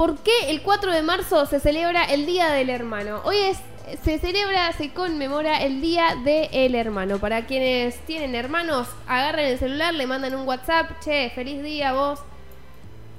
¿por qué el 4 de marzo se celebra el Día del Hermano? Hoy es se celebra, se conmemora el Día del Hermano. Para quienes tienen hermanos, agarren el celular, le mandan un WhatsApp, che, feliz día vos,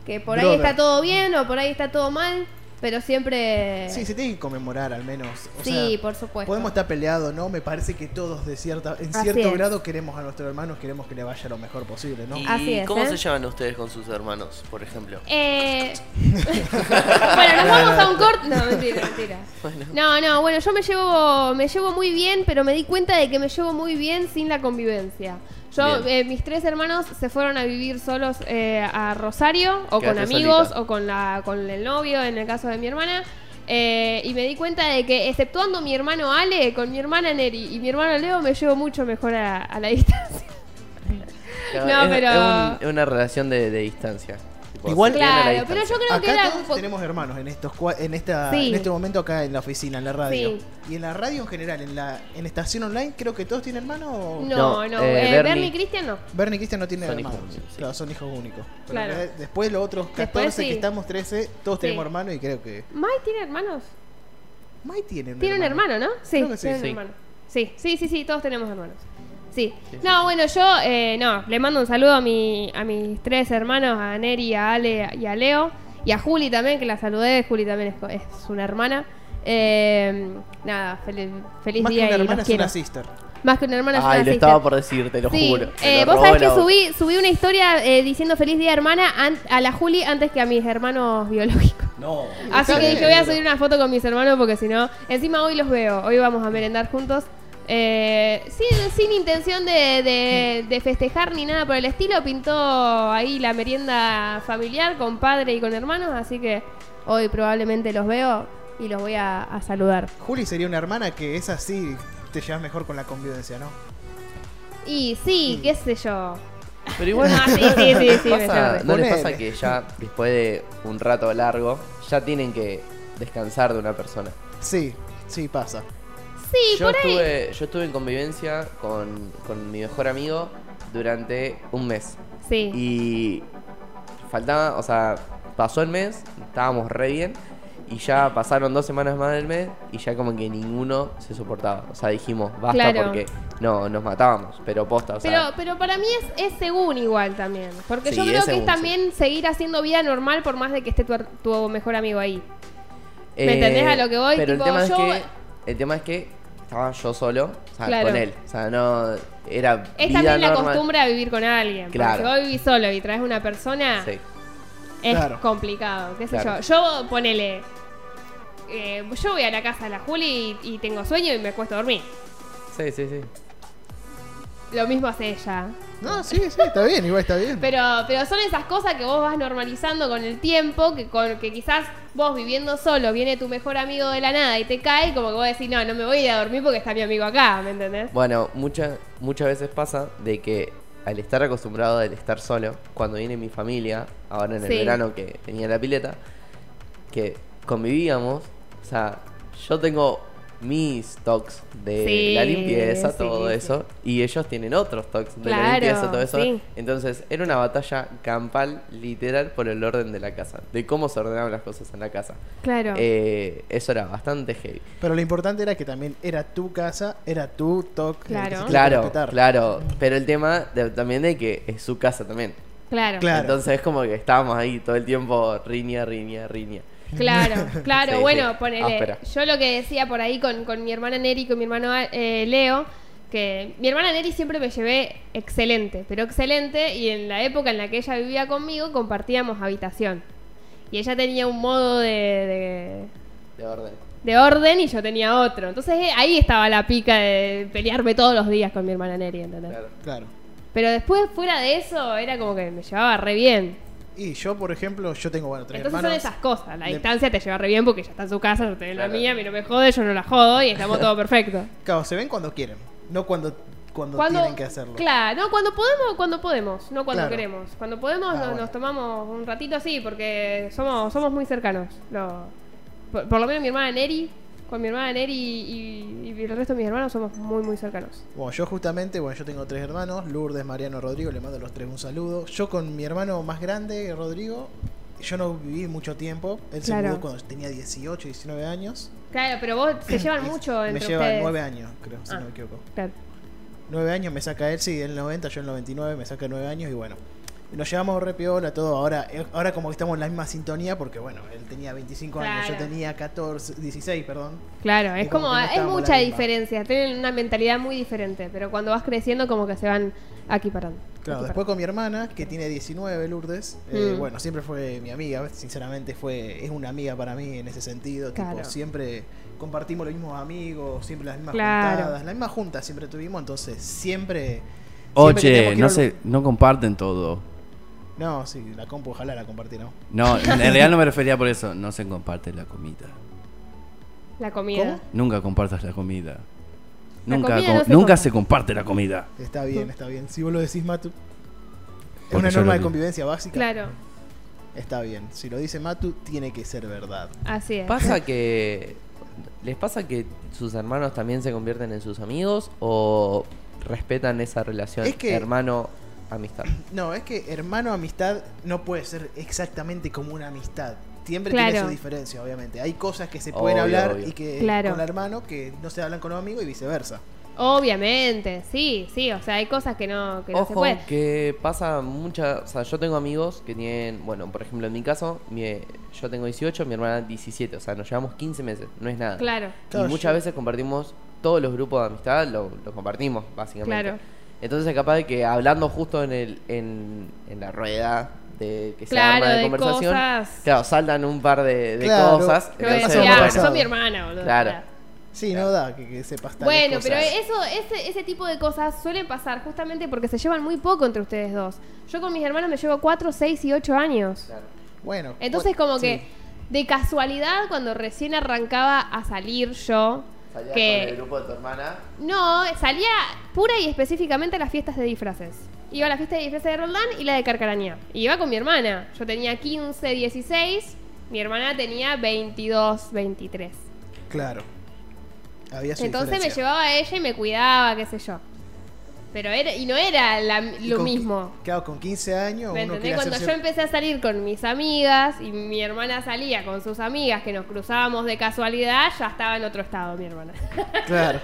que por ahí está todo bien o por ahí está todo mal, pero siempre... Sí, se tiene que conmemorar al menos. O Sí, sea, por supuesto. Podemos estar peleados, ¿no? Me parece que todos de cierta, en Así cierto es. grado queremos a nuestros hermanos, queremos que le vaya lo mejor posible, ¿no? ¿Y Así es, cómo ¿eh? se llevan ustedes con sus hermanos, por ejemplo? Eh... bueno, nos vamos a un corte. No, mentira, mentira. Bueno. No, no, bueno, yo me llevo, me llevo muy bien, pero me di cuenta de que me llevo muy bien sin la convivencia. Yo, eh, mis tres hermanos se fueron a vivir solos eh, a Rosario, o con amigos, solita. o con la, con el novio, en el caso de mi hermana. eh, y me di cuenta de que, exceptuando mi hermano Ale, con mi hermana Neri y mi hermano Leo, me llevo mucho mejor a, a la distancia. No, es, pero- es un- es una relación de, de distancia. Igual- Claro, pero yo creo que era. todos tenemos hermanos en estos en esta Sí. en este momento acá en la oficina, en la radio. Sí. Y en la radio en general, en la en estación online, creo que todos tienen hermanos. o- No, No, no, eh, eh, Bernie. Bernie y Cristian no. Bernie y Cristian no tienen Son hermanos. hijos únicos, sí. Claro, son hijos únicos. Pero Claro. de- después los otros 14 Después sí. que estamos 13, todos Sí. tenemos hermanos y creo que ¿Mai tiene hermanos? Mai tiene un Tiene un hermano, ¿no? Sí, Creo que sí. tiene un hermano. Sí, sí, sí, sí, todos tenemos hermanos. Sí. Sí, No, sí. bueno, yo, eh, no, le mando un saludo a, mi, a mis tres hermanos, a Neri, a Ale y a Leo. Y a Juli también, que la saludé. Juli también es, co- es una hermana. Eh, nada, fel- feliz Más que una y hermana los es quiero. una sister. Más que una hermana es Ay, una lo sister. estaba por decir, te lo Sí, juro. eh, lo vos sabés que voz. subí, subí una historia eh, diciendo feliz día hermana an- a la Juli antes que a mis hermanos biológicos. No. Así que yo voy a subir una foto con mis hermanos porque si no, encima hoy los veo, hoy vamos a merendar juntos. Eh, sin, sin intención de, de- de festejar ni nada por el estilo, pintó ahí la merienda familiar con padre y con hermanos, así que hoy probablemente los veo y los voy a, a saludar. Juli sería una hermana que es así, te llevas mejor con la convivencia, ¿no? Y sí, qué sé yo. Pero igual, Ah, sí, sí, sí, pasa- ¿no les pasa que ya después de un rato largo, ya tienen que descansar de una persona? Sí, sí pasa. Sí, yo, por ahí. estuve, yo estuve en convivencia con, con mi mejor amigo durante un mes. Sí. Y faltaba, o sea, pasó el mes, estábamos re bien. Y ya pasaron dos semanas más del mes y ya como que ninguno se soportaba. O sea, dijimos, basta Claro. porque no, nos matábamos, pero posta, o sea. Pero, pero para mí es, es según igual también. Porque Sí, yo es creo que es también seguir haciendo vida normal por más de que esté tu, tu mejor amigo ahí. Eh, ¿Me entendés a lo que voy? Pero Tipo, el tema yo- es que el tema es que estaba yo solo, o sea, Claro. con él, o sea, no era Es vida también la normal. costumbre a vivir con alguien. porque Claro. Si vos vivís solo y traes una persona, Sí. es Claro. complicado. ¿Qué sé Claro. yo? Yo ponele. eh, yo voy a la casa de la Juli y, y tengo sueño y me cuesto a dormir. Sí, sí, sí. Lo mismo hace ella. No, sí, sí, está bien, igual está bien. Pero, pero son esas cosas que vos vas normalizando con el tiempo, que, con, que quizás vos viviendo solo viene tu mejor amigo de la nada y te cae, como que vos decís, no, no me voy a ir a dormir porque está mi amigo acá, ¿me entendés? Bueno, muchas muchas veces pasa de que al estar acostumbrado al estar solo, cuando viene mi familia, ahora en el Sí. verano que tenía la pileta, que convivíamos, o sea, yo tengo mis toques de Sí, la limpieza, sí, todo sí. eso, y ellos tienen otros toques de Claro, la limpieza, todo eso. sí. Entonces, era una batalla campal, literal, por el orden de la casa, de cómo se ordenaban las cosas en la casa. Claro. Eh, eso era bastante heavy. Pero lo importante era que también era tu casa, era tu toque. Claro. Claro, claro. Pero el tema de- también de que es su casa también. claro. Claro. Entonces es como que estábamos ahí todo el tiempo riña, riña, riña. Claro, claro. Sí, bueno, sí. ponele. Yo lo que decía por ahí con, con mi hermana Neri y con mi hermano eh, Leo, que mi hermana Neri siempre me llevé excelente, pero excelente, y en la época en la que ella vivía conmigo compartíamos habitación. Y ella tenía un modo de, de, De orden. de orden y yo tenía otro. Entonces eh, ahí estaba la pica de pelearme todos los días con mi hermana Neri, ¿entendés? Claro. Claro. Pero después, fuera de eso, era como que me llevaba re bien. Y yo, por ejemplo, yo tengo, bueno, tres Entonces hermanos. son esas cosas. La distancia te lleva re bien porque ya está en su casa, yo estoy en la Claro. mía, a mí no me jode, yo no la jodo y estamos todo perfecto. Claro, se ven cuando quieren, no cuando, cuando, Cuando, tienen que hacerlo. Claro, no, cuando podemos, cuando podemos, no cuando Claro. queremos. Cuando podemos Ah, nos, bueno. nos tomamos un ratito así porque somos, somos muy cercanos. Por, por lo menos mi hermana Neri, con mi hermana Neri y, y el resto de mis hermanos somos muy, muy cercanos. Bueno, yo justamente, bueno, yo tengo tres hermanos, Lourdes, Mariano, Rodrigo, le mando a los tres un saludo. Yo con mi hermano más grande, Rodrigo, yo no viví mucho tiempo. Él se mudó cuando tenía 18, 19 años. Claro, pero vos se llevan mucho Me entre lleva ustedes. 9 años, creo, si Ah. no me equivoco. Claro. 9 años me saca él, sí, él 90, yo el 99, me saca 9 años y bueno. Nos llevamos re piola, todo. Ahora, eh, ahora como que estamos en la misma sintonía porque bueno, él tenía 25 años, yo Claro. tenía 14, 16, perdón. Claro, es como como, que no es mucha diferencia, tienen una mentalidad muy diferente, pero cuando vas creciendo como que se van equiparando. Claro, Equiparando. después con mi hermana, que tiene 19, Lourdes, eh, Mm. bueno, siempre fue mi amiga, sinceramente fue es una amiga para mí en ese sentido, tipo, Claro. siempre compartimos los mismos amigos, siempre las mismas Claro. juntadas, las mismas juntas siempre tuvimos, entonces siempre... Oye, no se, no comparten todo. No, sí, la compu ojalá la compartiera. No, en realidad no me refería por eso. No se comparte la comida. La comida. ¿Cómo? Nunca compartas la comida. La Nunca, comida com- no se nunca comparte. se comparte la comida. Está bien, está bien. Si vos lo decís, Matu. Es Porque una norma de convivencia básica. Claro, Está bien. Si lo dice Matu, tiene que ser verdad. así es. ¿Pasa que. ¿Les pasa que sus hermanos también se convierten en sus amigos o respetan esa relación Es que- hermano-amistad? No, es que hermano amistad no puede ser exactamente como una amistad. Siempre Claro. tiene su diferencia, obviamente. Hay cosas que se pueden Obvio, hablar obvio. y que Claro. con el hermano que no se hablan con los amigos y viceversa. Obviamente, sí, sí, o sea, hay cosas que no, que no se Ojo, pueden. que pasa mucha. O sea, yo tengo amigos que tienen. Bueno, por ejemplo, en mi caso, mi- yo tengo 18, mi hermana 17. O sea, nos llevamos 15 meses. No es nada. Claro, Claro, y muchas yo- veces compartimos. Todos los grupos de amistad lo, lo compartimos, básicamente. Claro. Entonces, capaz de que hablando justo en, el, en, en la rueda de que se Claro, arma de, de conversación, cosas. claro, saltan un par de, de Claro. cosas. Que voy a entonces, decir, me ha bueno, pasado. son mi hermana, boludo. Claro. Sí, no da que, que sepas Bueno, cosas. pero eso, ese, ese tipo de cosas suelen pasar justamente porque se llevan muy poco entre ustedes dos. Yo con mis hermanos me llevo 4, 6 y 8 años. Claro. Bueno. Entonces bueno, como sí. que de casualidad cuando recién arrancaba a salir yo, Salías que con el grupo de tu hermana. no, salía pura y específicamente a las fiestas de disfraces. Iba a la fiesta de disfraces de Roldán y la de Carcarañá. Y iba con mi hermana. Yo tenía 15, 16, mi hermana tenía 22, 23. Claro. Había su Entonces me llevaba a ella y me cuidaba, qué sé yo. Pero era, y no era la- Y lo con- mismo. Claro, con 15 años ¿Me uno entendés? quiere Cuando hacerse- yo empecé a salir con mis amigas y mi hermana salía con sus amigas que nos cruzábamos de casualidad, ya estaba en otro estado mi hermana. Claro.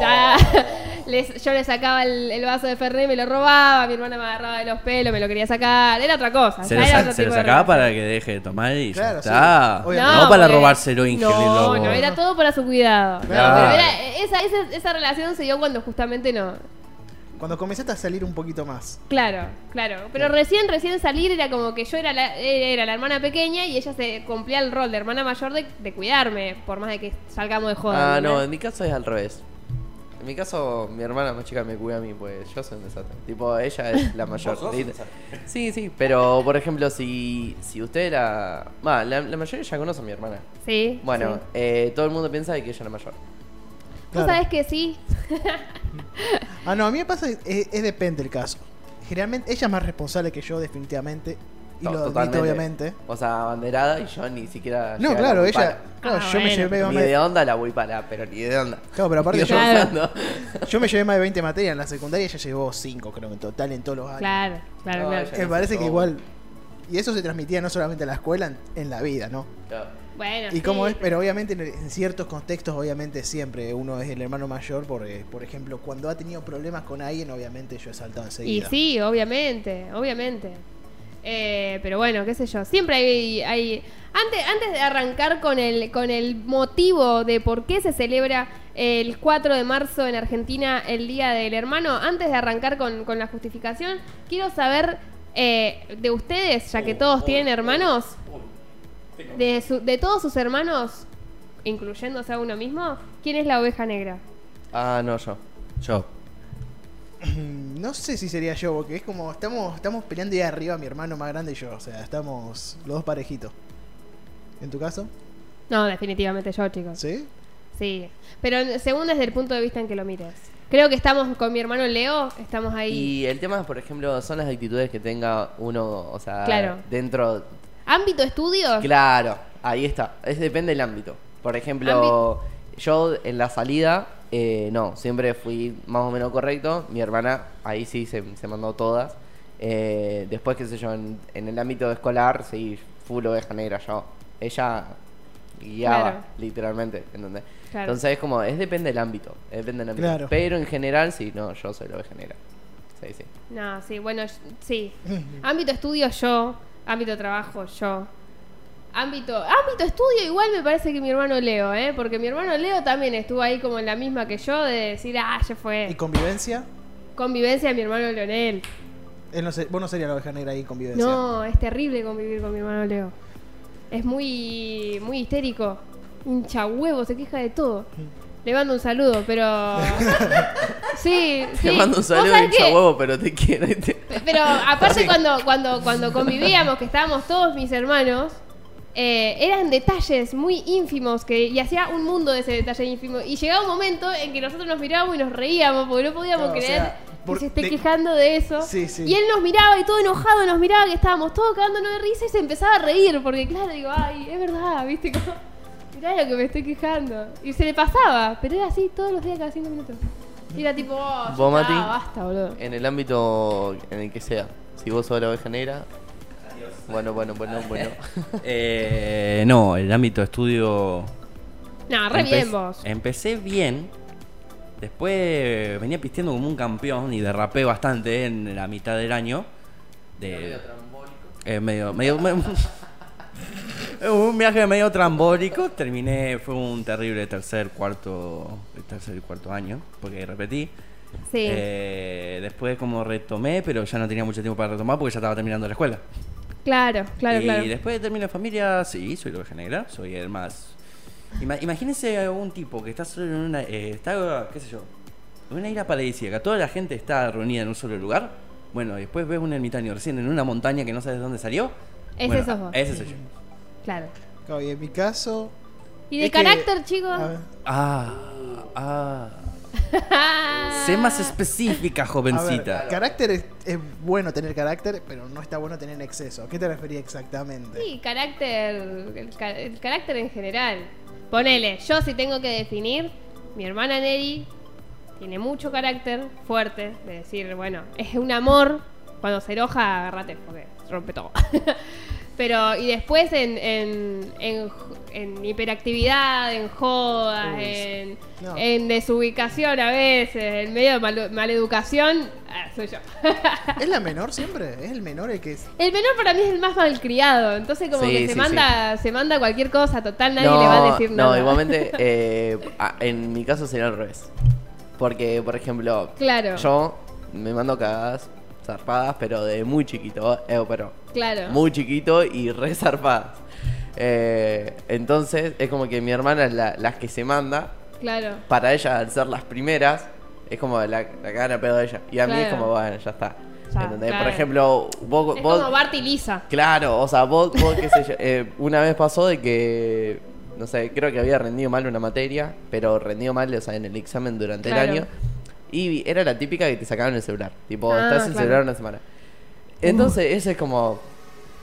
Ya les- yo le sacaba el, el vaso de Fernet, me lo robaba, mi hermana me agarraba de los pelos, me lo quería sacar, era otra cosa. Se lo, sa- se lo sacaba para que deje de tomar y Claro, ya sí. está. Obviamente. No, para robárselo y No, no, era todo para su cuidado. No, pero era- esa, esa, esa relación se dio cuando justamente no, Cuando comenzaste a salir un poquito más. Claro, claro. Pero recién, recién salir era como que yo era la, era la hermana pequeña y ella se cumplía el rol de hermana mayor de, de cuidarme, por más de que salgamos de joda. Ah, no, en mi caso es al revés. En mi caso, mi hermana más chica me cuida a mí, pues yo soy un desastre. Tipo, ella es la mayor. Sí, sí, pero por ejemplo, si, si usted era. Va, la, la mayoría ya conoce a mi hermana. Sí. Bueno, sí. eh, todo el mundo piensa de que ella es la mayor. Vos Claro. sabés que sí. Ah, no, a mí me pasa, es, es depende el caso. Generalmente, ella es más responsable que yo, definitivamente. Y lo admito, obviamente. O sea, abanderada y yo ni siquiera. No, claro, ella. Claro, Ah, yo me bueno. llevé más Ni de onda la Huipala, pero ni de onda. Claro, pero aparte yo, Claro. me llevé más de 20 materias en la secundaria y ella llevó 5, creo, en total, en todos los años. Claro, claro, No, claro. Me parece que igual. Y eso se transmitía no solamente en la escuela, en, en la vida, ¿no? Claro. Bueno, Y sí, como es, pero obviamente en, en ciertos contextos, obviamente siempre uno es el hermano mayor, porque, por ejemplo, cuando ha tenido problemas con alguien, obviamente yo he saltado Y enseguida. sí, obviamente, obviamente. Eh, pero bueno, qué sé yo. Siempre hay, hay antes, antes de arrancar con el, con el motivo de por qué se celebra el 4 de marzo en Argentina el Día del Hermano, antes de arrancar con, con la justificación, quiero saber eh, de ustedes, ya que todos tienen hermanos, de, su- de todos sus hermanos, incluyéndose a uno mismo, ¿quién es la oveja negra? Ah, no, yo. Yo. No sé si sería yo, porque es como estamos, estamos peleando ahí arriba, mi hermano más grande y yo. O sea, estamos los dos parejitos. ¿En tu caso? No, definitivamente yo, chicos. ¿Sí? Sí, pero según desde el punto de vista en que lo mires. Creo que estamos con mi hermano Leo, estamos ahí. Y el tema, por ejemplo, son las actitudes que tenga uno, o sea, Claro. dentro. ¿Ámbito estudios? Claro, ahí está. Es depende del ámbito. Por ejemplo, yo en la salida, eh, no, siempre fui más o menos correcto. Mi hermana, ahí sí se, se mandó todas. Eh, después, qué sé yo, en, en el ámbito escolar, sí, full oveja negra yo. Ella guiaba, Claro. literalmente, ¿entendés? Claro. Entonces es como, es depende del ámbito, es depende del ámbito. Claro. Pero en general, sí, no, yo soy la oveja negra. Sí, sí. No, sí, bueno, sí. ámbito estudio yo, ámbito trabajo yo. Ámbito, ámbito estudio igual me parece que mi hermano Leo, ¿eh? Porque mi hermano Leo también estuvo ahí como en la misma que yo de decir, ah, ya ¿Y fue. convivencia? Convivencia de mi hermano Leonel. Él no sé, vos no serías la oveja negra ahí, convivencia. No, es terrible convivir con mi hermano Leo. Es muy, muy histérico. Hincha huevo, se queja de todo. Le mando un saludo, pero. sí, sí. Te mando un ¿Vos saludo qué? huevo, pero te quiero. y te- Pero aparte cuando, cuando, cuando convivíamos, que estábamos todos mis hermanos, eh, eran detalles muy ínfimos que, y hacía un mundo de ese detalle ínfimo. Y llegaba un momento en que nosotros nos mirábamos y nos reíamos porque no podíamos o creer sea, por- que se esté de- quejando de eso. Sí, sí. Y él nos miraba y todo enojado nos miraba que estábamos todos cagándonos de risa y se empezaba a reír porque claro, digo, ay, es verdad, viste, como, mirá lo que me estoy quejando. Y se le pasaba, pero era así todos los días cada cinco minutos. Y era tipo, oh, ¿Vos, Mati? está, basta, boludo. En el ámbito en el que sea. Si vos sos la oveja negra. Bueno, bueno, bueno, bueno. Eh, no, el ámbito de estudio. No, re empe- bien vos. Empecé bien. Después venía pisteando como un campeón y derrapé bastante en la mitad del año. De, eh, medio, medio, me- un viaje medio trambólico. Terminé, fue un terrible tercer, cuarto, tercer y cuarto año, porque repetí. Sí. Eh, después como retomé, pero ya no tenía mucho tiempo para retomar porque ya estaba terminando la escuela. Claro, claro, y claro. después de terminar familia, sí, soy oveja negra, soy el más... Ima- imagínense un tipo que está solo en una... eh, está, qué sé yo, en una isla paradisíaca, toda la gente está reunida en un solo lugar. Bueno, y después ves un ermitaño recién en una montaña que no sabes de dónde salió. Ese Bueno, sos vos. Ese soy yo. Claro. Claro, y en mi caso. ¿Y de es que- carácter, chicos? a ver, Ah, ah. Sé más específica, a ver, jovencita. carácter es, es bueno tener carácter, pero no está bueno tener en exceso. ¿A qué te refería exactamente? Sí, carácter. El, el carácter en general. Ponele, yo si tengo que definir, mi hermana Neri tiene mucho carácter fuerte. De decir, bueno, es un amor. Cuando se enoja, agárrate porque rompe todo. Pero, y después en, en, en, en hiperactividad, en jodas, Uy, en, no. en desubicación a veces, en medio de mal- maleducación, ah, soy yo. ¿Es la menor siempre? ¿Es el menor el que es.? El menor para mí es el más malcriado, entonces como Sí, que se sí, manda, se manda cualquier cosa, total nadie le va a decir no, nada. igualmente, eh, en mi caso sería al revés. Porque, por ejemplo, Claro. yo me mando cagadas zarpadas, pero de muy chiquito, eh, pero Claro. muy chiquito y re zarpadas. Eh, entonces, es como que mi hermana es la, las que se manda. Claro. Para ella, al ser las primeras, es como la, la gana pedo de ella. Y a mí es Claro. como, bueno, ya está. Claro. Por ejemplo, vos, Es vos- como Bart y Lisa. Claro, o sea, vos, vos qué sé yo, eh, una vez pasó de que, no sé, creo que había rendido mal una materia, pero rendido mal, o sea, en el examen durante Claro. el año. Y era la típica que te sacaban el celular. Tipo, Ah, estás el claro. celular una semana. Entonces, eso es como,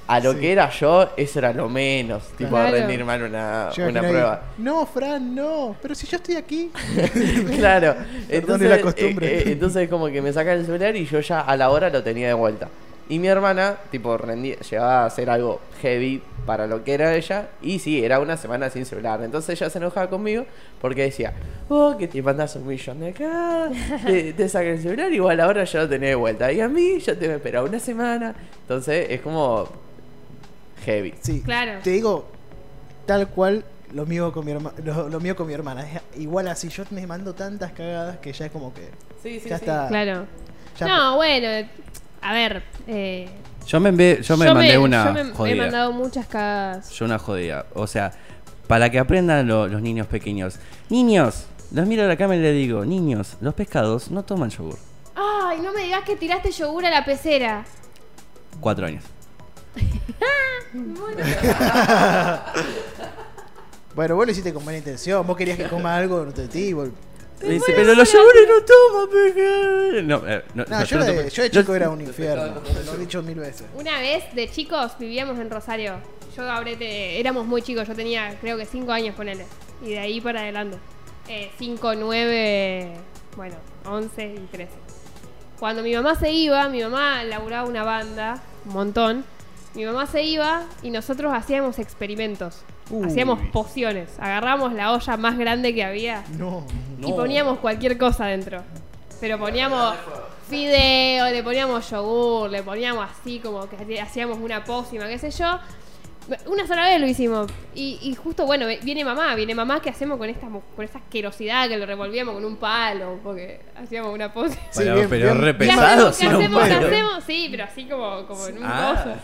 a lo Sí. que era yo, eso era lo menos, tipo, Claro. rendir mal una, una ahí, prueba. No, Fran, no. Pero si yo estoy aquí. claro. Entonces, la costumbre. eh, eh, entonces como que me sacan el celular y yo ya a la hora lo tenía de vuelta. Y mi hermana, tipo, rendía, llegaba a hacer algo heavy para lo que era ella. Y sí, era una semana sin celular. Entonces ella se enojaba conmigo porque decía, oh, que te mandas un millón de acá, te, te el celular, igual ahora ya lo tenés de vuelta. Y a mí ya te me esperaba una semana. Entonces es como heavy. Sí. Claro. Te digo, tal cual lo mío con mi hermana. Lo, lo mío con mi hermana. Es igual así. Yo me mando tantas cagadas que ya es como que. Sí, sí, ya sí. está. Claro. ya- No, bueno, a ver. Eh, Yo me, enve- yo me mandé una yo me- me he mandado muchas cagadas. Yo una jodida. O sea, para que aprendan lo- los niños pequeños. Niños, los miro a la cámara y le digo, niños, los pescados no toman yogur. Ay, no me digas que tiraste yogur a la pecera. Cuatro años. Bueno, vos lo hiciste con buena intención. Vos querías que coma algo nutritivo. Me dice, pero los yogures no toman pescado. No, eh, no, No, no, yo, no de, tomo- yo de chico era un infierno. Lo he dicho mil veces. Una vez de chicos vivíamos en Rosario. Yo habré te- éramos muy chicos, yo tenía creo que 5 años con él. Y de ahí para adelante. 5, 9, bueno, 11 y 13. Cuando mi mamá se iba, mi mamá laburaba una banda, un montón. mi mamá se iba y nosotros hacíamos experimentos. Uy. Hacíamos pociones. Agarramos la olla más grande que había No. y poníamos cualquier cosa dentro. Pero poníamos fideo, le poníamos yogur, le poníamos así como que hacíamos una pócima, qué sé yo. Una sola vez lo hicimos. Y, y justo, bueno, viene mamá, viene mamá, ¿qué hacemos con esta, con esta asquerosidad que lo revolvíamos con un palo? Porque hacíamos una. Sí, pero bien, pero bien. re ¿Qué hacemos? si ¿Qué no hacemos? ¿Qué puedo. hacemos? Sí, pero así como, como en un Ah. coso.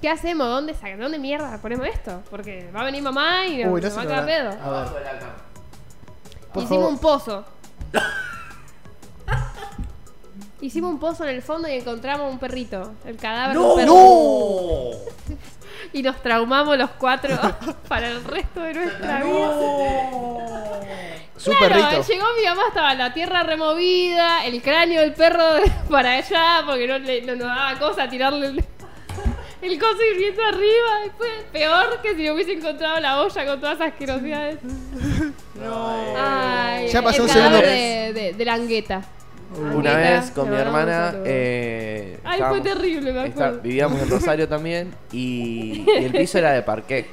¿Qué hacemos? ¿Dónde, ¿Dónde mierda ponemos esto? Porque va a venir mamá y nos, Uy, no nos se va a cagar pedo. A ver, Hicimos favor. un pozo. Hicimos un pozo en el fondo y encontramos un perrito. El cadáver de un perro. ¡No! Y nos traumamos los cuatro para el resto de nuestra vida. Su Claro, llegó mi mamá, estaba la tierra removida, el cráneo del perro para allá, porque no, le- no nos daba cosa tirarle el, el coso hirviendo arriba. Y fue peor que si le hubiese encontrado la olla con todas esas asquerosidades. Ay, Ya pasó el un segundo. de, de, de la angueta. Una vez con mi hermana, eh, Ay, fue estábamos- terrible, me está- acuerdo. vivíamos en Rosario también y, y el piso era de parqué.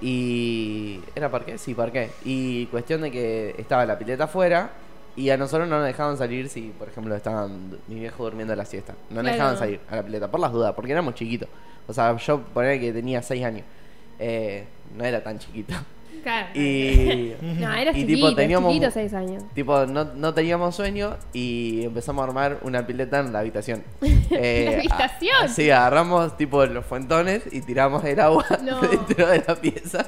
Y. ¿Era parqué? Sí, parqué. Y cuestión de que estaba la pileta afuera y a nosotros no nos dejaban salir si, por ejemplo, estaban mi viejo durmiendo la siesta. No nos Claro. dejaban salir a la pileta, por las dudas, porque éramos chiquitos. O sea, yo ponía que tenía 6 años. Eh, no era tan chiquito. Claro. Y. No, era y chiquito, tipo, teníamos- chiquito, seis años. Tipo, no, no teníamos sueño y empezamos a armar una pileta en la habitación. Eh, ¿La habitación? a- sí, agarramos tipo los fuentones y tiramos el agua No. dentro de la pieza.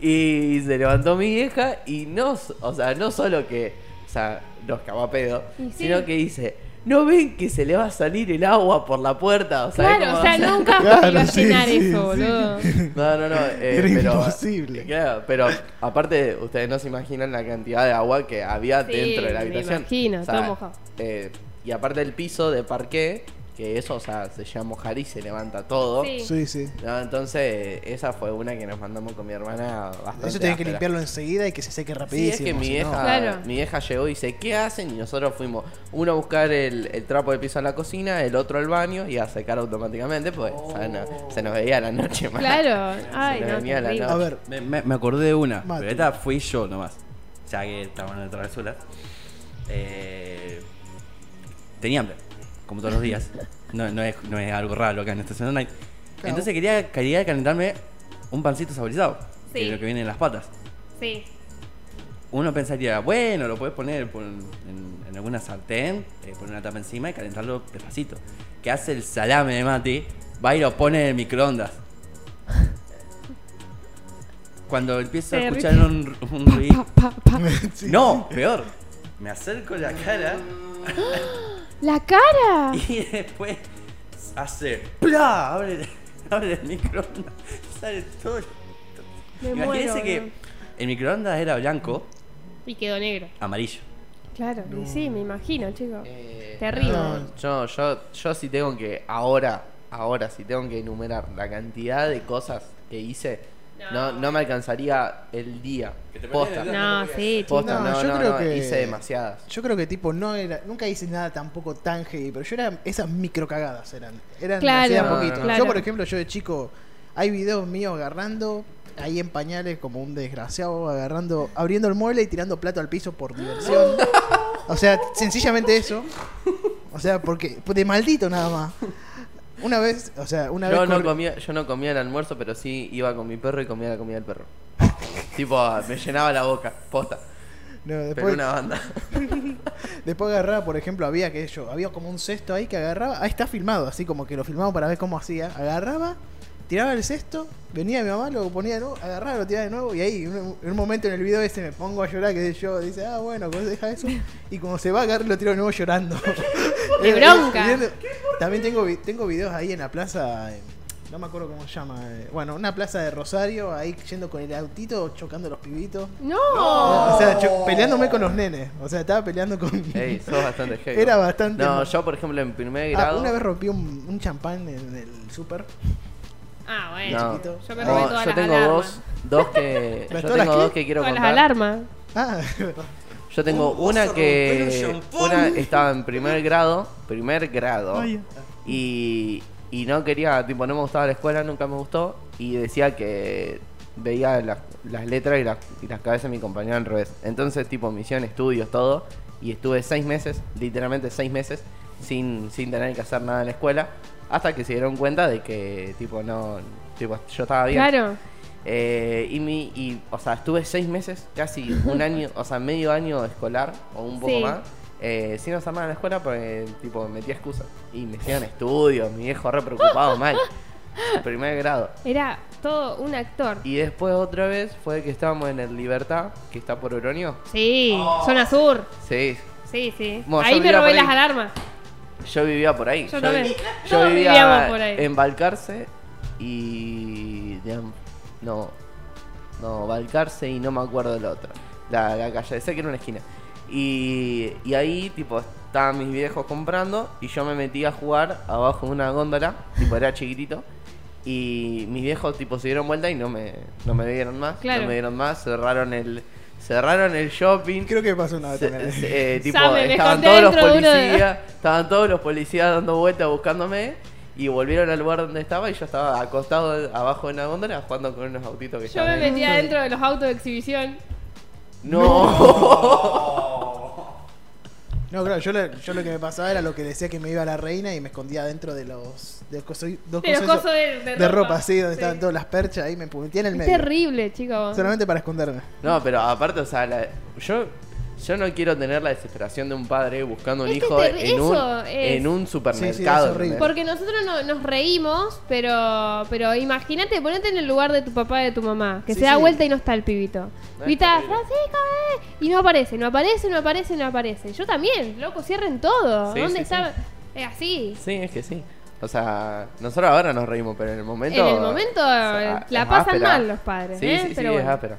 Y se levantó mi vieja y no, o sea, no solo que, o sea, nos cagó a pedo, sí. sino que dice, ¿no ven que se le va a salir el agua por la puerta? O sea, Claro, o sea, nunca Claro, iba a sí, llenar sí, eso, sí. boludo. No, no, no. eh, Era pero, imposible. Claro, pero aparte, ustedes no se imaginan la cantidad de agua que había Sí, dentro de la me habitación. imagino, todo mojado. eh, y aparte el piso de parqué, que eso, o sea, se llama mojar y se levanta todo. Sí. Sí, sí. No, entonces, esa fue una que nos mandamos con mi hermana bastante. Eso tenés que áspera. limpiarlo enseguida y que se seque Sí, rapidísimo. es que mi vieja, no- Claro. mi vieja llegó y dice, ¿qué hacen? Y nosotros fuimos, uno a buscar el, el trapo de piso a la cocina, el otro al baño y a secar automáticamente, pues o sea, no- se nos veía la noche más. Claro. Ay, Se le no, venía la noche. A ver, Me, me- me acordé de una, Mate. pero esta fui yo nomás. Ya que estaban en travesuras. Eh, tenía hambre, como todos los días. No, no, es, no es algo raro acá en esta zona. Claro. Entonces quería, quería calentarme un pancito saborizado. Que Sí. es lo que viene en las patas. Sí. Uno pensaría, bueno, lo puedes poner por- en, en alguna sartén, eh, poner una tapa encima y calentarlo despacito. ¿Qué hace el salame de Mati? Va y lo pone en el microondas. Cuando empiezo a escuchar un, un ruido. No, peor. Me acerco la cara La cara. y después hace. ¡Pla! Abre, abre el microondas. Sale todo. Me Imagínense muero, que el microondas era blanco, Y quedó negro. amarillo. Claro, y sí, me imagino, chicos. Eh, Terrible. no. Yo, yo, yo sí tengo que, ahora, ahora sí tengo que enumerar la cantidad de cosas que hice, no, no me alcanzaría el día. Que te Posta. perdés el No, sí, chicos. Posta, No, no, yo no, creo no, que- hice demasiadas. Yo creo que tipo no era, nunca hice nada tampoco tan heavy, pero yo era esas micro cagadas eran, eran Claro, así de a No, poquito. claro. Yo por ejemplo, yo de chico hay videos míos agarrando ahí en pañales como un desgraciado agarrando, abriendo el mueble y tirando plato al piso por diversión. o sea, sencillamente eso. O sea, porque de maldito nada más. Una vez, o sea, una Yo vez no, comía, yo no comía el almuerzo, pero sí iba con mi perro y comía la comida del perro. tipo, me llenaba la boca, posta. no, Pero después, una banda. Después agarraba, por ejemplo, había que yo, había como un cesto ahí que agarraba, ahí está filmado, así como que lo filmamos para ver cómo hacía. Agarraba, tiraba el cesto, venía mi mamá, lo ponía de nuevo, agarraba, lo tiraba de nuevo, y ahí en un, en un momento en el video ese me pongo a llorar, que yo, dice, ah bueno, pues deja eso, y como se va a agarrar lo tiro de nuevo llorando. De Eh, bronca. También tengo, tengo videos ahí en la plaza, no me acuerdo cómo se llama, eh, bueno, una plaza de Rosario, ahí yendo con el autito, chocando los pibitos. No. O sea, peleándome con los nenes. O sea, estaba peleando con. Ey, sos bastante heavy. Era bastante. No, yo por ejemplo en primer Ah, grado. una vez rompí un, un champán en el súper. Ah, bueno. No. Yo me no, robé todas yo las tengo alarmas. dos, dos que. ¿Pero yo todas las tengo qué? dos que quiero Todas las contar. alarmas. Ah, Yo tengo ¿Cómo vas una a romper que. un champán? Una estaba en primer grado. Primer grado. Ay. Y Y no quería, tipo, no me gustaba la escuela, nunca me gustó. Y decía que veía las, las letras y, las- y las cabezas de mi compañero al revés. Entonces, tipo, misión, estudios, todo. Y estuve seis meses, literalmente seis meses, sin, sin tener que hacer nada en la escuela. Hasta que se dieron cuenta de que, tipo, no. Tipo, yo estaba bien. Claro. Eh, y, mi, y, o sea, estuve seis meses, casi un año, o sea, medio año escolar, o un poco Sí. más, eh, sin hacer nada en la escuela porque, tipo, me metía excusas. Y me hacían estudios, mi viejo re preocupado, mal. Primer grado. Era todo un actor. Y después otra vez fue que estábamos en el Libertad, que está por Oroño. Sí, zona sur. Sí, Sí, sí. Bueno, ahí me robé las alarmas. Yo vivía por ahí. Yo vi- yo Todos vivía por ahí. en Balcarce y... no, no, Balcarce y no me acuerdo del otro. La, la calle, sé que era una esquina. Y, y ahí, tipo, estaban mis viejos comprando y yo me metí a jugar abajo de una góndola, tipo, era chiquitito. Y mis viejos, tipo, se dieron vuelta y no me, no me vieron más. Claro. No me vieron más, cerraron el, cerraron el shopping. Creo que pasó una vez Se- también. se- eh, tipo, Sabe, me estaban todos los de policías, estaban todos los policías dando vueltas buscándome y volvieron al lugar donde estaba y yo estaba acostado abajo de una góndola jugando con unos autitos que Yo me estaban ahí. metía dentro de los autos de exhibición. No. No, claro, yo, le- yo lo que me pasaba era lo que decía que me iba la reina y me escondía dentro de los. De, coso- dos De los cosos cosos de, de de ropa, sí, donde Sí. estaban todas las perchas ahí, me metía en el Es medio. terrible, chicos. Solamente para esconderme. No, pero aparte, o sea, la- yo yo no quiero tener la desesperación de un padre buscando un hijo en un, es- en un Sí, sí, supermercado. Porque nosotros no, nos reímos, pero pero imagínate, ponete en el lugar de tu papá y de tu mamá, que Sí, se da sí. vuelta y no está el pibito. No, Grita. Francisco, eh", y no aparece, no aparece, no aparece, no aparece. Yo también, loco, cierren todo. Sí, ¿Dónde sí, está? Es así. Sí, es que sí. O sea, nosotros ahora nos reímos, pero en el momento. En el momento, eh, la pasan áspera. mal los padres, Sí, ¿eh? sí, sí, Pero es áspera.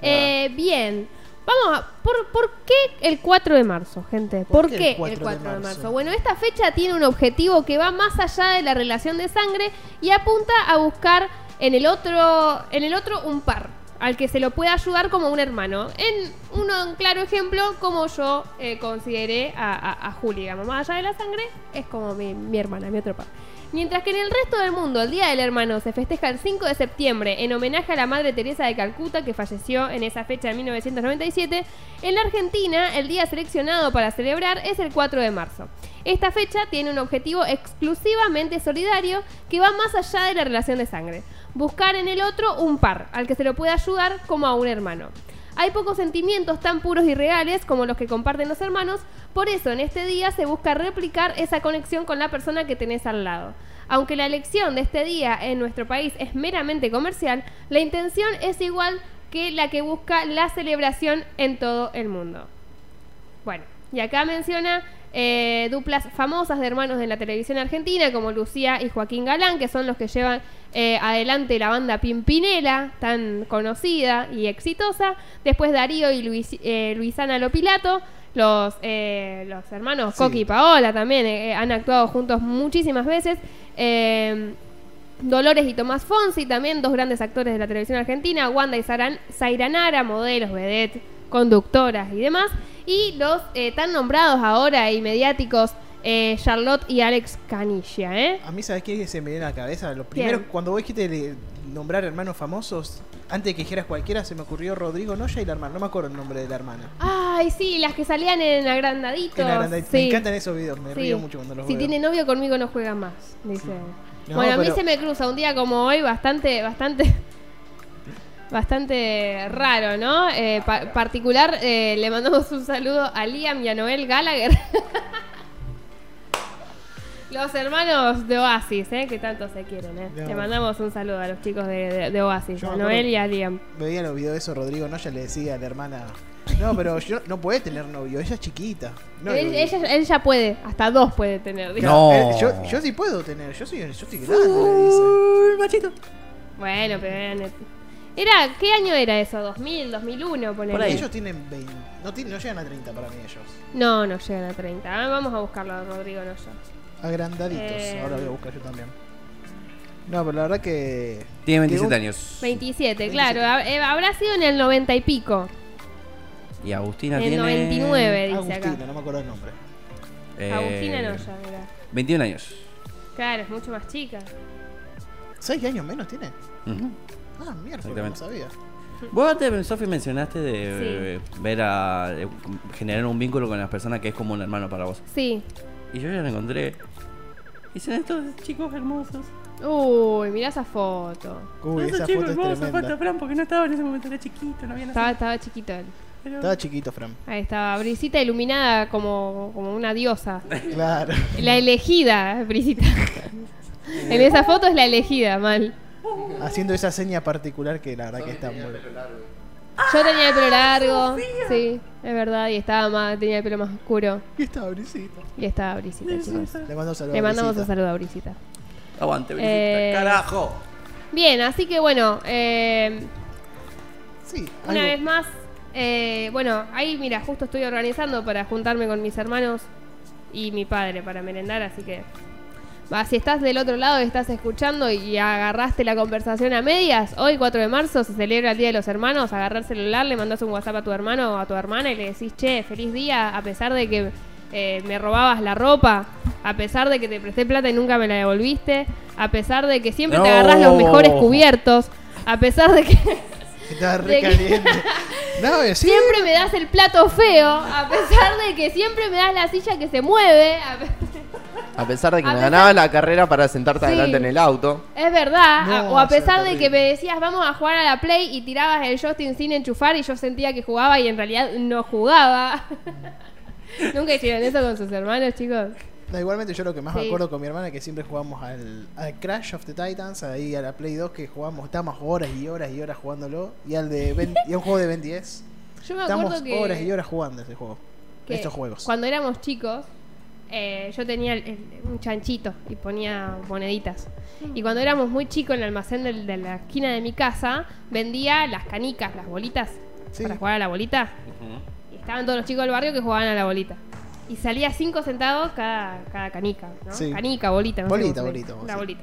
Eh, bien. Vamos a. ¿por, por qué el 4 de marzo, gente? ¿Por, qué, el 4 de marzo? Bueno, esta fecha tiene un objetivo que va más allá de la relación de sangre y apunta a buscar en el otro, en el otro un par al que se lo pueda ayudar como un hermano. En uno, un claro ejemplo, como yo eh, consideré a, a, a Juli, digamos, más allá de la sangre, es como mi, mi hermana, mi otro par. Mientras que en el resto del mundo el Día del Hermano se festeja el 5 de septiembre en homenaje a la Madre Teresa de Calcuta que falleció en esa fecha de 1997, en la Argentina el día seleccionado para celebrar es el 4 de marzo. Esta fecha tiene un objetivo exclusivamente solidario que va más allá de la relación de sangre. Buscar en el otro un par al que se lo pueda ayudar como a un hermano. Hay pocos sentimientos tan puros y reales como los que comparten los hermanos, por eso en este día se busca replicar esa conexión con la persona que tenés al lado. Aunque la elección de este día en nuestro país es meramente comercial, la intención es igual que la que busca la celebración en todo el mundo. Bueno, y acá menciona eh, duplas famosas de hermanos de la televisión argentina, como Lucía y Joaquín Galán, que son los que llevan eh, adelante la banda Pimpinela, tan conocida y exitosa. Después Darío y Luis, eh, Luisana Lopilato. Los, eh, los hermanos Sí. Coqui y Paola también han actuado juntos muchísimas veces. Dolores y Tomás Fonsi, también dos grandes actores de la televisión argentina, Wanda y Saran- Zairanara, modelos, vedette, conductoras y demás, y los eh, tan nombrados ahora y mediáticos eh, Charlotte y Alex Canilla, ¿eh? A mí, ¿sabes qué se me viene a la cabeza? Lo primero, ¿Quién? cuando vos dijiste nombrar hermanos famosos, antes de que dijeras cualquiera, se me ocurrió Rodrigo Noya y la hermana. No me acuerdo el nombre de la hermana. Ay, sí, las que salían en agrandaditos. En agrandad- sí. Me encantan esos videos, me Sí. río mucho cuando los Si veo. tiene novio conmigo no juega más, dice. No, bueno, a mí pero- se me cruza un día como hoy bastante, bastante, bastante raro, ¿no? Eh, pa- particular, eh, le mandamos un saludo a Liam y a Noel Gallagher. Los hermanos de Oasis, ¿eh? Que tanto se quieren, ¿eh? No. Le mandamos un saludo a los chicos de, de- de Oasis, Yo a Noel y a Liam. Veía los videos de eso, Rodrigo Noya le decía a la hermana, no, pero yo no puede tener novio, ella es chiquita. No, él, ella, él ya puede, hasta dos puede tener. dijo. No. Eh, yo, yo sí puedo tener, yo soy, yo soy grande, le dice. Uy, machito. Bueno, pero eran- era, ¿qué año era eso? ¿2000, 2001? Ponele. Por ahí. Ellos tienen 20, no, tienen- no llegan a 30 para mí ellos. No, no llegan a 30. Ah, vamos a buscarlo a Rodrigo Noya. Agrandaditos, Eh. ahora voy a buscar yo también. No, pero la verdad que... Tiene que 27 un- años. 27, 27. claro. hab- eh, Habrá sido en el 90 y pico. Y Agustina En el tiene. 99, dice Agustina, acá. no me acuerdo el nombre. eh, Agustina Noya, mira. 21 años. Claro, es mucho más chica. ¿Seis años menos tiene? Ujú. Ah, mierda, no Exactamente. sabía. Vos antes, Sofi, mencionaste de eh, ver a. de generar un vínculo con las personas que es como un hermano para vos. Sí. Y yo ya lo encontré. Y son estos chicos hermosos. Uy, mirá esa foto. Uy, esa chicos foto es hermosos, tremenda. falta Fran porque no estaba en ese momento, era chiquito, no había Estaba, nacido. estaba chiquito él. Pero- Estaba chiquito, Fran. Ahí estaba, Brisita iluminada como, como una diosa. Claro. La elegida, Brisita. en esa foto es la elegida, mal. Haciendo esa seña particular que la verdad que está muy. Yo tenía el pelo largo, sí, es verdad, y estaba más, tenía el pelo más oscuro. Y estaba brisita. Y estaba Brisita, chicos. Le mando un saludo. Le mandamos un saludo a Brisita. Aguante, Brisita, Eh, carajo. Bien, así que bueno, eh, Sí, una algo- vez más, eh, bueno, ahí mira, justo estoy organizando para juntarme con mis hermanos y mi padre para merendar, así que si estás del otro lado y estás escuchando y agarraste la conversación a medias, hoy 4 de marzo se celebra el Día de los Hermanos, agarrar el celular, le mandas un WhatsApp a tu hermano o a tu hermana y le decís, che, feliz día, a pesar de que eh, me robabas la ropa, a pesar de que te presté plata y nunca me la devolviste, a pesar de que siempre te No. agarrás los mejores cubiertos, a pesar de que... Estaba de re que- caliente. No, sí. Siempre me das el plato feo, a pesar de que siempre me das la silla que se mueve. a pe- A pesar de que A me pesar- ganaba la carrera para sentarte Sí. adelante en el auto. Es verdad. No, o a pesar de que me decías, vamos a jugar a la Play y tirabas el Justin sin enchufar y yo sentía que jugaba y en realidad no jugaba. ¿Nunca hicieron eso con sus hermanos, chicos? No, igualmente yo lo que más me acuerdo con mi hermana es que siempre jugamos al, al Crash of the Titans, ahí a la Play 2 que jugamos, estábamos horas y horas y horas jugándolo, y al de Ben- y a un juego de Ben 10. Yo me Estamos acuerdo que, horas y horas jugando ese juego. estos juegos. cuando éramos chicos, eh, yo tenía el- el- un chanchito y ponía moneditas. Y cuando éramos muy chicos en el almacén del- de, la esquina de mi casa, vendía las canicas, las bolitas, Sí. para jugar a la bolita. Y estaban todos los chicos del barrio que jugaban a la bolita. Y salía 5 centavos cada, cada canica, ¿no? Sí. Canica, bolita, no Bolita, bolita. La bolita.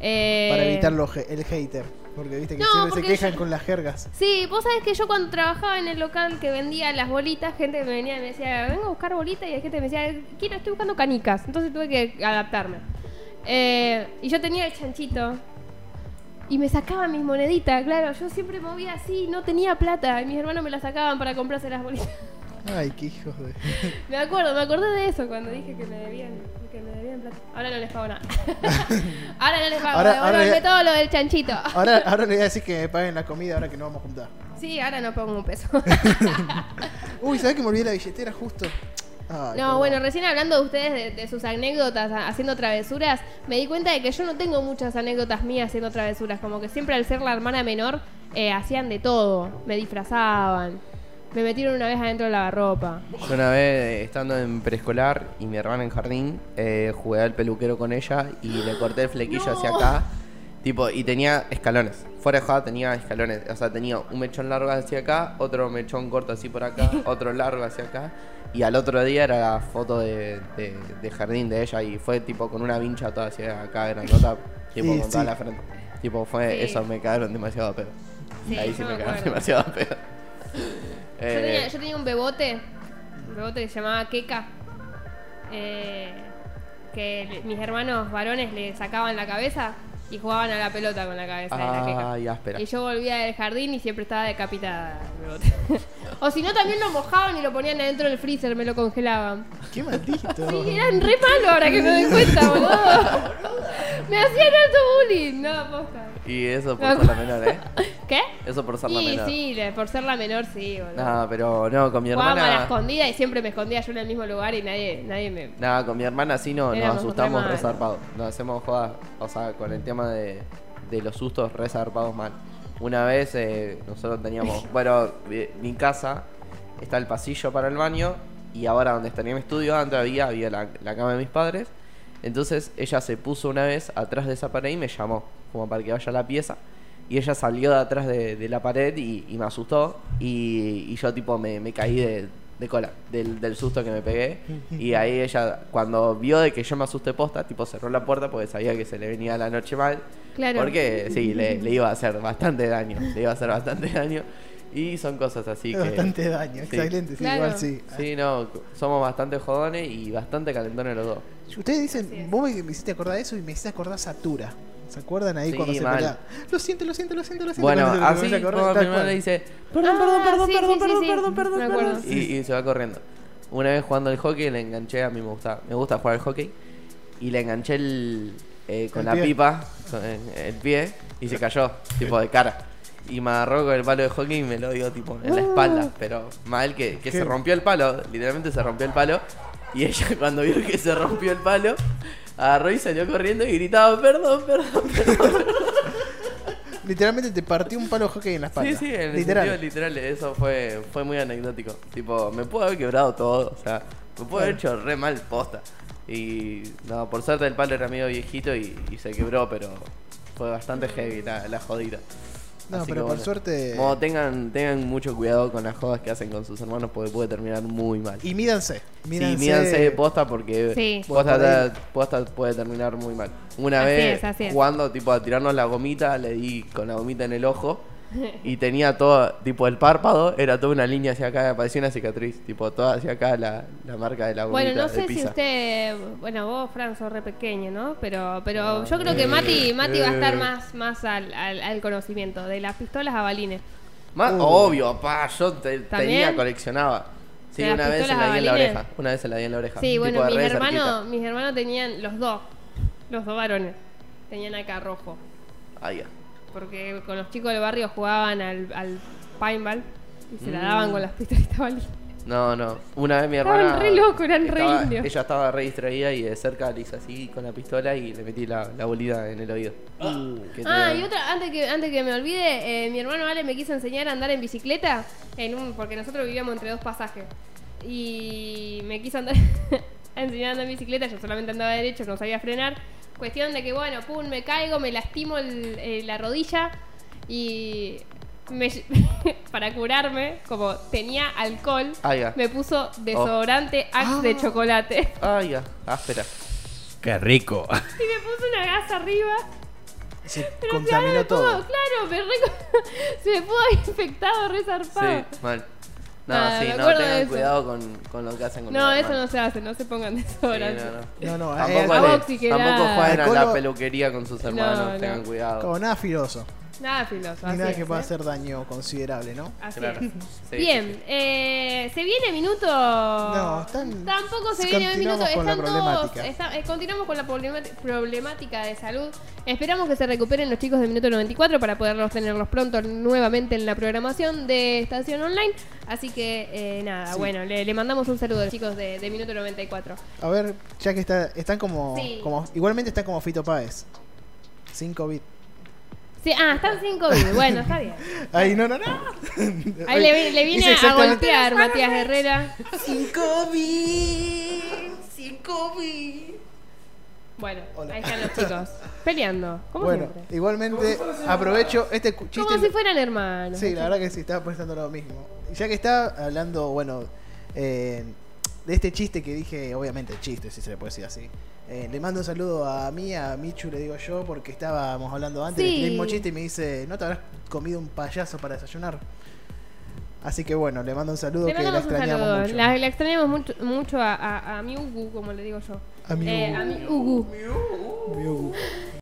Eh, Para evitar los el hater. Porque viste que No, siempre se quejan yo- con las jergas. Sí, vos sabés que yo cuando trabajaba en el local que vendía las bolitas, gente me venía y me decía, vengo a buscar bolitas, y hay gente que me decía, quiero, estoy buscando canicas. Entonces tuve que adaptarme. Eh, y yo tenía el chanchito. Y me sacaban mis moneditas, claro. Yo siempre movía así, no tenía plata. Y mis hermanos me las sacaban para comprarse las bolitas. Ay, qué hijos de. Me acuerdo, me acordé de eso cuando dije que me debían, que me debían plata. Ahora no les pago nada. ahora no les pago, Ahora- ahora ya- todo lo del chanchito. Ahora, ahora le voy a decir que me paguen la comida ahora que nos vamos a juntar. Sí, ahora no pongo un peso. Uy, ¿sabes que me olvidé la billetera justo? Ay, No, bueno, recién hablando de ustedes, de, de sus anécdotas haciendo travesuras, me di cuenta de que yo no tengo muchas anécdotas mías haciendo travesuras. Como que siempre al ser la hermana menor, eh, hacían de todo. Me disfrazaban. Me metieron una vez adentro de la lavarropa. Yo una vez eh, estando en preescolar y mi hermana en jardín, eh, jugué al peluquero con ella y le corté el flequillo No. hacia acá. Tipo, y tenía escalones. Fuera de joda tenía escalones. O sea, tenía un mechón largo hacia acá, otro mechón corto así por acá, otro largo hacia acá. Y al otro día era la foto de, de- de jardín de ella y fue tipo con una vincha toda hacia acá, grandota, tipo Sí, con toda sí. la frente. Tipo, fue Sí. eso, me cagaron demasiado a pedo. Sí, Ahí sí me me cagaron acuerdo. demasiado a pedo. Yo, Eh, tenía, yo tenía un bebote, un bebote que se llamaba Keka, eh, que mis hermanos varones le sacaban la cabeza y jugaban a la pelota con la cabeza de la Keka. Áspera. Y yo volvía del jardín y siempre estaba decapitada el bebote. o si no, también lo mojaban y lo ponían adentro del freezer, me lo congelaban. Qué maldito. Sí, eran re malos ahora que me doy cuenta, boludo. me hacían alto bullying, no, posta. Y eso por la menor, ¿eh? ¿Qué? Eso por ser la Sí, menor. sí, le- por ser la menor, sí, boludo. No, pero no, con mi Jugábamos a la hermana. escondida y siempre me escondía yo en el mismo lugar y nadie, nadie me. Nada, con mi hermana sí no, nos asustamos re re malos. zarpados. Nos hacemos jodas. O sea, con el tema de, de los sustos re zarpados mal. Una vez eh, nosotros teníamos. Bueno, mi, mi casa está el pasillo para el baño. Y ahora donde estaría mi estudio, antes había, había la, la cama de mis padres. Entonces ella se puso una vez atrás de esa pared y me llamó, como para que vaya a la pieza. Y ella salió de atrás de, de la pared y, y me asustó. Y, y yo tipo me, me caí de, de cola, del, del susto que me pegué. Y ahí ella, cuando vio de que yo me asusté posta, tipo cerró la puerta porque sabía que se le venía la noche mal. Claro. Porque sí, le, le iba a hacer bastante daño. Le iba a hacer bastante daño. Y son cosas así que... bastante daño, Sí. excelente, sí, Claro. igual sí. Sí, no, somos bastante jodones y bastante calentones los dos. Ustedes dicen, vos me, me hiciste acordar de eso y me hiciste acordar Satura. ¿Se acuerdan ahí Sí, cuando se mal. pelea? Lo siento, lo siento, lo siento, lo siento. Bueno, se- así a correr, como primero cual. le dice, perdón, Ah, perdón, perdón, sí, perdón, sí, perdón, sí, perdón, perdón, acuerdo. perdón. Y, y se va corriendo. Una vez jugando al hockey le enganché, a mí me gusta, me gusta jugar al hockey, y le enganché el, eh, con El la pie. pipa, con el, el pie, y se cayó, tipo de cara. Y me agarró con el palo de hockey y me lo dio tipo en la espalda, pero mal que, que se rompió el palo, literalmente se rompió el palo. Y ella cuando vio que se rompió el palo, agarró y salió corriendo y gritaba, perdón, perdón, perdón. Literalmente te partió un palo de hockey en la espalda. Sí, sí, en el Literal. sentido literal, eso fue, fue muy anecdótico. Tipo, me pudo haber quebrado todo, o sea, me pudo haber hecho re mal posta. Y no, por suerte el palo era medio viejito y, y se quebró, pero fue bastante heavy la, la jodita. No, Así pero que por suerte- Como tengan, tengan mucho cuidado con las jodas que hacen con sus hermanos porque puede terminar muy mal. Y mídanse. Mídanse. Sí, mídanse posta porque Sí. posta, puede terminar muy mal. Una Así vez es, así es. jugando tipo a tirarnos la gomita, le di con la gomita en el ojo y tenía todo, tipo el párpado, era toda una línea hacia acá, parecía una cicatriz, tipo toda hacia acá la, la marca de la Bueno, no sé si usted, bueno, vos, Fran, sos re pequeño, ¿no? Pero, pero Ah, yo creo que eh, Mati, Mati va a estar eh. más, más al, al, al conocimiento de las pistolas a balines. Más Uh. obvio, pa, yo te- tenía, coleccionaba. Sí, ¿De las una vez se la di en la oreja. Una vez se la di en la oreja. Sí, bueno, mis cerquita. mis hermanos tenían los dos, los dos varones, tenían acá rojo. Ah, ya. Porque con los chicos del barrio jugaban al, al paintball y se la Mm. daban con las pistolitas balines. No, no. Una vez mi Estaban hermana. re locos, eran re estaba- indios. Ella estaba re distraída y de cerca le hice así con la pistola y le metí la, la bolida en el oído. Ah, tenía- y otra, antes que, antes que me olvide, eh, mi hermano Ale me quiso enseñar a andar en bicicleta, en un, porque nosotros vivíamos entre dos pasajes. Y me quiso andar a enseñar a andar en bicicleta, yo solamente andaba derecho, no sabía frenar. Cuestión de que, bueno, pum, me caigo, me lastimo el- eh, la rodilla y me- para curarme, como tenía alcohol, Ah, me puso desodorante Axe de chocolate. Ah, ya. Áspera. Qué rico. Y me puso una gasa arriba. Se Pero contaminó claro, todo. me pudo- Claro, me re- se me pudo haber infectado, re zarpado. Sí, mal. No, Nada, sí, me no, acuerdo de tengan eso. cuidado con, con lo que hacen con No, los eso hermanos. no se hace, no se pongan Sí, desodorante. no, no. No, no, Tampoco, eh, le- Agua oxigenada. tampoco jueguen a la peluquería con sus hermanos, No, no. tengan cuidado. como nada filoso. Nada filoso. Ni nada es, que pueda ¿eh? hacer daño considerable, ¿no? Así Claro. es. Sí, Bien, sí, sí. eh, ¿se viene minuto? No, están- Tampoco se viene minuto. con la Están todos, está- eh, continuamos con la problemática de salud. Esperamos que se recuperen los chicos de minuto 94 para poderlos tenerlos pronto nuevamente en la programación de Estación Online. Así que, eh, nada, Sí. bueno, le, le mandamos un saludo a los chicos de, de minuto 94. A ver, ya que está, están como, Sí. como. Igualmente están como Fito Páez. 5 bits. Sí, ah, están 5 bits. Bueno, está bien. Ay, no, no, no. Ahí le, le viene a golpear Matías Herrera. 5 bits, 5 bits. Bueno, Hola. ahí están los chicos. Peleando, como Bueno, siempre. igualmente aprovecho este chiste. Como si fueran hermanos. Sí, la verdad que sí, estaba pensando lo mismo. Ya que está hablando, bueno, eh, de este chiste que dije, obviamente el chiste, si se le puede decir así. Eh, le mando un saludo a mí, a Michu, le digo yo, porque estábamos hablando antes Sí. del mismo chiste y me dice, ¿no te habrás comido un payaso para desayunar? Así que bueno, le mando un saludo Le que la extrañamos saludo. mucho. La, la extrañamos mucho, mucho a, a, a mi Ugu, como le digo yo. A mi Eh, Ugu. a mi Ugu. Mi Ugu.